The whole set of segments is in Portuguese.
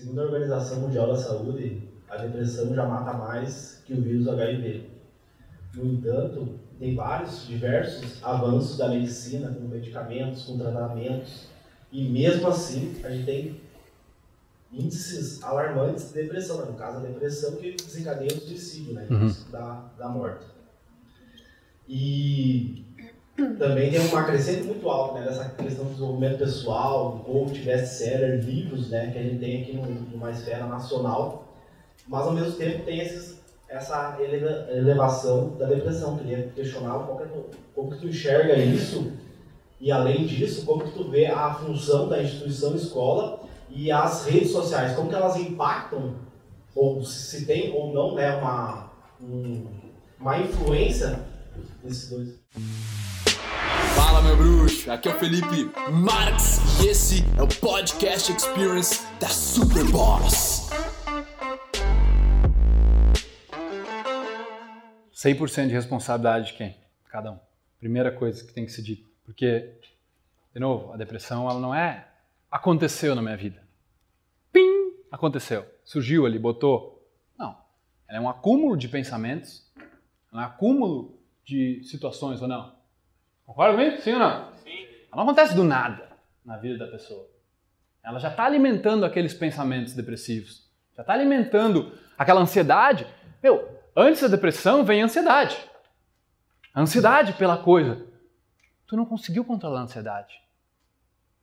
Segundo a Organização Mundial da Saúde, a depressão já mata mais que o vírus HIV. No entanto, tem vários, diversos avanços da medicina, com medicamentos, com tratamentos, e mesmo assim a gente tem índices alarmantes de depressão, né? no caso a depressão que desencadeia o suicídio, né? Uhum. da, da morte. E também tem uma crescente muito alta né, dessa questão do desenvolvimento pessoal, do coach, best-seller, livros né, que a gente tem aqui numa esfera nacional, mas ao mesmo tempo tem esses, essa elevação da depressão. Queria questionar como, tu, como que tu enxerga isso e além disso, como que tu vê a função da instituição escola e as redes sociais, como que elas impactam, ou se tem ou não né, uma, um, uma influência nesses dois. Fala meu bruxo, aqui é o Felipe Marx e esse é o Podcast Experience da Superboss. 100% de responsabilidade de quem? Cada um. Primeira coisa que tem que ser dita. Porque, de novo, a depressão ela não é aconteceu na minha vida. Pim! Aconteceu. Surgiu ali, botou. Não. Ela é um acúmulo de pensamentos, é um acúmulo de situações ou não. Concorda comigo? Sim ou não? Sim. Ela não acontece do nada na vida da pessoa. Ela já está alimentando aqueles pensamentos depressivos. Já está alimentando aquela ansiedade. Meu, antes da depressão vem a ansiedade. A ansiedade pela coisa. Tu não conseguiu controlar a ansiedade.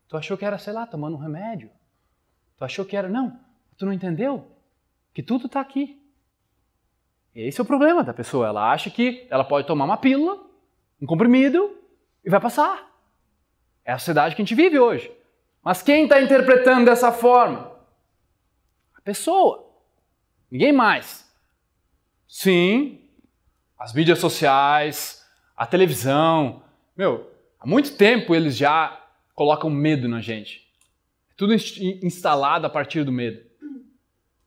Tu achou que era, sei lá, tomando um remédio. Tu achou que era. Não, tu não entendeu que tudo está aqui. Esse é o problema da pessoa. Ela acha que ela pode tomar uma pílula, um comprimido e vai passar. É a sociedade que a gente vive hoje. Mas quem está interpretando dessa forma? A pessoa. Ninguém mais. Sim, as mídias sociais, a televisão. Meu, há muito tempo eles já colocam medo na gente. É tudo instalado a partir do medo.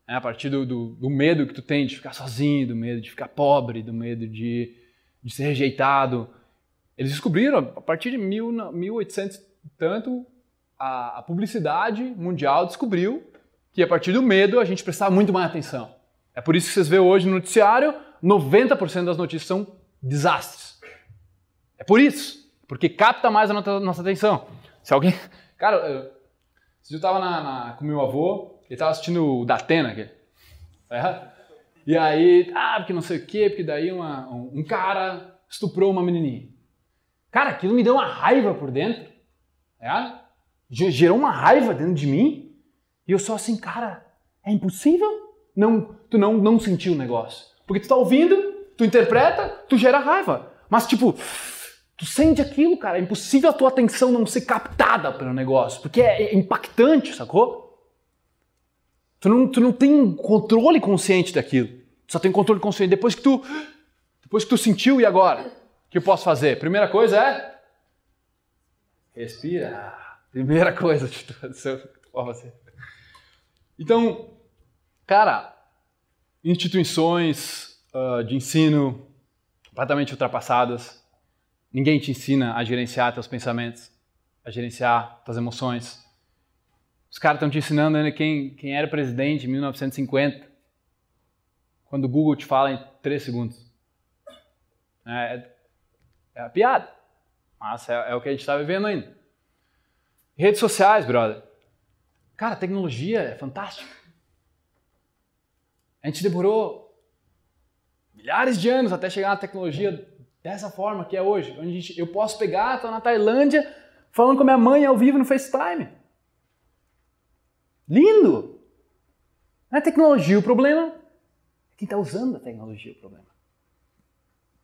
É a partir do, do, do, medo que tu tem de ficar sozinho, do medo de ficar pobre, do medo de, de ser rejeitado. Eles descobriram, a partir de mil, 1800 tanto, a, a publicidade mundial descobriu que a partir do medo a gente prestava muito mais atenção. É por isso que vocês vê hoje no noticiário, 90% das notícias são desastres. É por isso, porque capta mais a nossa atenção. Se alguém. Cara, eu, eu tava na, na, com meu avô, ele tava assistindo o Datena, aqui. É? E aí, ah, porque não sei o quê, porque daí uma, um, um, cara estuprou uma menininha. Cara, aquilo me deu uma raiva por dentro. É? Gerou uma raiva dentro de mim. E eu só assim, cara, é impossível não, tu não, não sentir o negócio. Porque tu tá ouvindo, tu interpreta, tu gera raiva. Mas tipo, Tu sente aquilo, cara. É impossível a tua atenção não ser captada pelo negócio, porque é, é impactante, sacou? Tu não, tu não tem controle consciente daquilo. Tu só tem controle consciente depois que tu, depois que tu sentiu e agora? Que eu posso fazer? Primeira coisa é respira. Primeira coisa pode fazer. Então, cara, instituições uh, de ensino completamente ultrapassadas Ninguém te ensina a gerenciar teus pensamentos, a gerenciar tuas emoções. Os caras estão te ensinando ainda quem, quem era presidente em 1950, quando o Google te fala em 3 segundos. É, é a piada, mas é, é o que a gente está vivendo ainda. Redes sociais, brother. Cara, tecnologia é fantástica. A gente demorou milhares de anos até chegar na tecnologia dessa forma que é hoje, onde gente, eu posso pegar, estou na Tailândia, falando com a minha mãe ao vivo no FaceTime. Lindo! Não é tecnologia o problema, é quem está usando a tecnologia o problema.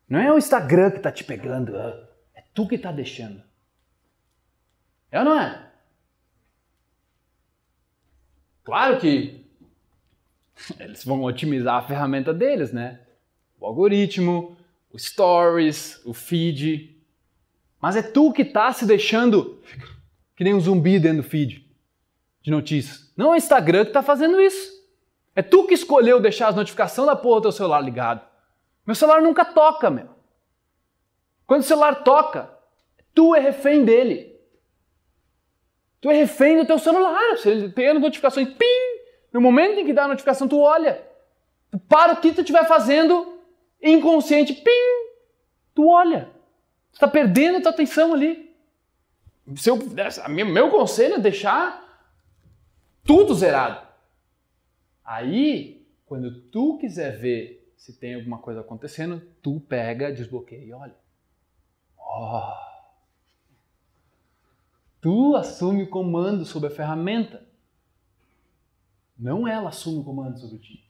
Não é o Instagram que está te pegando, é, é tu que está deixando. É ou não é? Claro que eles vão otimizar a ferramenta deles, né? O algoritmo, o stories, o feed. Mas é tu que está se deixando que nem um zumbi dentro do feed de notícias. Não é o Instagram que está fazendo isso. É tu que escolheu deixar as notificações da porra do teu celular ligado. Meu celular nunca toca, meu. Quando o celular toca, tu é refém dele. Tu é refém do teu celular. Você tem notificações, pim, No momento em que dá a notificação, tu olha. Tu para o que tu estiver fazendo, inconsciente, pim, tu olha. Tu está perdendo a tua atenção ali. Se eu, meu conselho é deixar tudo zerado. Aí, quando tu quiser ver se tem alguma coisa acontecendo, tu pega, desbloqueia e olha. Oh. Tu assume o comando sobre a ferramenta. Não ela assume o comando sobre ti.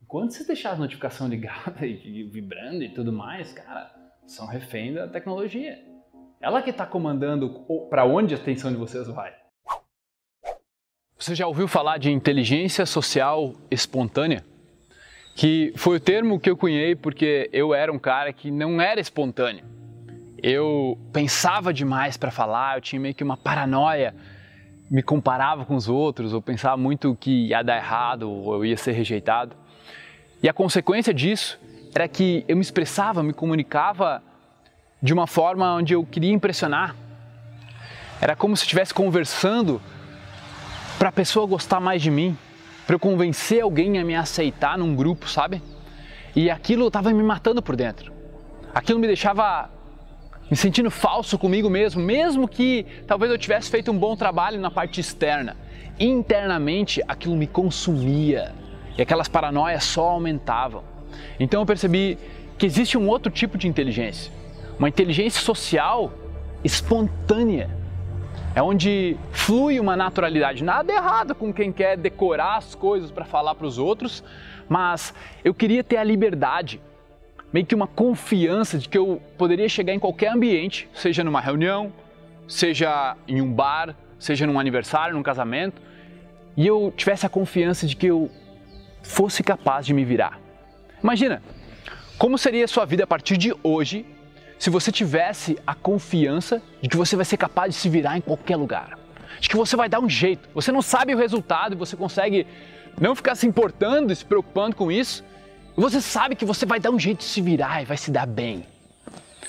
Enquanto você deixar a notificação ligada e vibrando e tudo mais, cara, são refém da tecnologia. Ela que está comandando para onde a atenção de vocês vai. Você já ouviu falar de inteligência social espontânea? Que foi o termo que eu cunhei porque eu era um cara que não era espontâneo. Eu pensava demais para falar, eu tinha meio que uma paranoia, me comparava com os outros, eu pensava muito que ia dar errado ou eu ia ser rejeitado. E a consequência disso era que eu me expressava, me comunicava de uma forma onde eu queria impressionar. Era como se estivesse conversando para a pessoa gostar mais de mim, para eu convencer alguém a me aceitar num grupo, sabe? E aquilo estava me matando por dentro. Aquilo me deixava me sentindo falso comigo mesmo, mesmo que talvez eu tivesse feito um bom trabalho na parte externa. Internamente aquilo me consumia e aquelas paranoias só aumentavam. Então eu percebi que existe um outro tipo de inteligência, uma inteligência social espontânea. É onde flui uma naturalidade. Nada errado com quem quer decorar as coisas para falar para os outros, mas eu queria ter a liberdade, meio que uma confiança de que eu poderia chegar em qualquer ambiente, seja numa reunião, seja em um bar, seja num aniversário, num casamento, e eu tivesse a confiança de que eu fosse capaz de me virar. Imagina, como seria a sua vida a partir de hoje se você tivesse a confiança de que você vai ser capaz de se virar em qualquer lugar? De que você vai dar um jeito. Você não sabe o resultado e você consegue não ficar se importando e se preocupando com isso. Você sabe que você vai dar um jeito de se virar e vai se dar bem.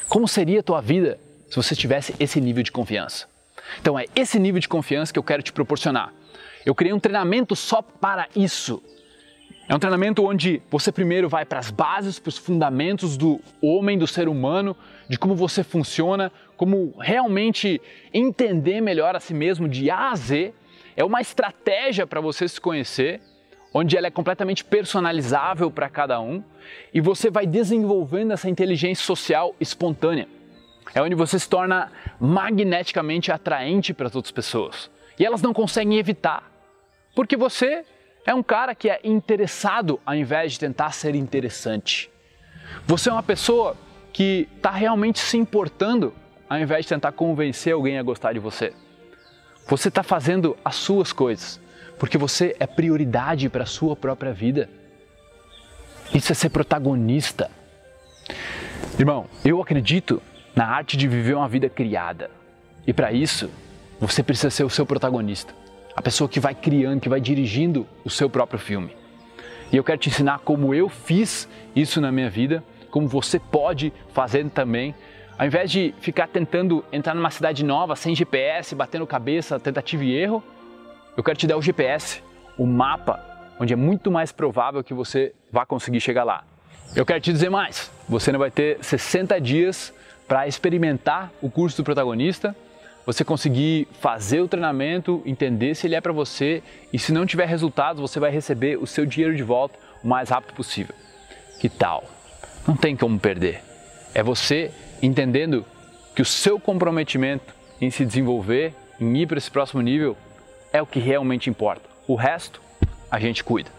Como seria a tua vida se você tivesse esse nível de confiança? Então é esse nível de confiança que eu quero te proporcionar. Eu criei um treinamento só para isso. É um treinamento onde você primeiro vai para as bases, para os fundamentos do homem, do ser humano, de como você funciona, como realmente entender melhor a si mesmo de A a Z. É uma estratégia para você se conhecer, onde ela é completamente personalizável para cada um e você vai desenvolvendo essa inteligência social espontânea. É onde você se torna magneticamente atraente para as outras pessoas e elas não conseguem evitar, porque você é um cara que é interessado ao invés de tentar ser interessante. Você é uma pessoa que está realmente se importando ao invés de tentar convencer alguém a gostar de você. Você está fazendo as suas coisas porque você é prioridade para a sua própria vida. Isso é ser protagonista. Irmão, eu acredito na arte de viver uma vida criada. E para isso, você precisa ser o seu protagonista a pessoa que vai criando, que vai dirigindo o seu próprio filme. E eu quero te ensinar como eu fiz isso na minha vida, como você pode fazer também. Ao invés de ficar tentando entrar numa cidade nova sem GPS, batendo cabeça, tentativa e erro, eu quero te dar o GPS, o mapa, onde é muito mais provável que você vá conseguir chegar lá. Eu quero te dizer mais: você não vai ter 60 dias para experimentar o curso do protagonista você conseguir fazer o treinamento, entender se ele é para você e se não tiver resultados, você vai receber o seu dinheiro de volta o mais rápido possível. Que tal? Não tem como perder. É você entendendo que o seu comprometimento em se desenvolver, em ir para esse próximo nível, é o que realmente importa. O resto a gente cuida.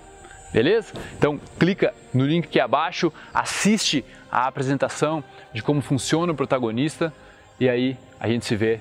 Beleza? Então clica no link aqui abaixo, assiste a apresentação de como funciona o protagonista e aí a gente se vê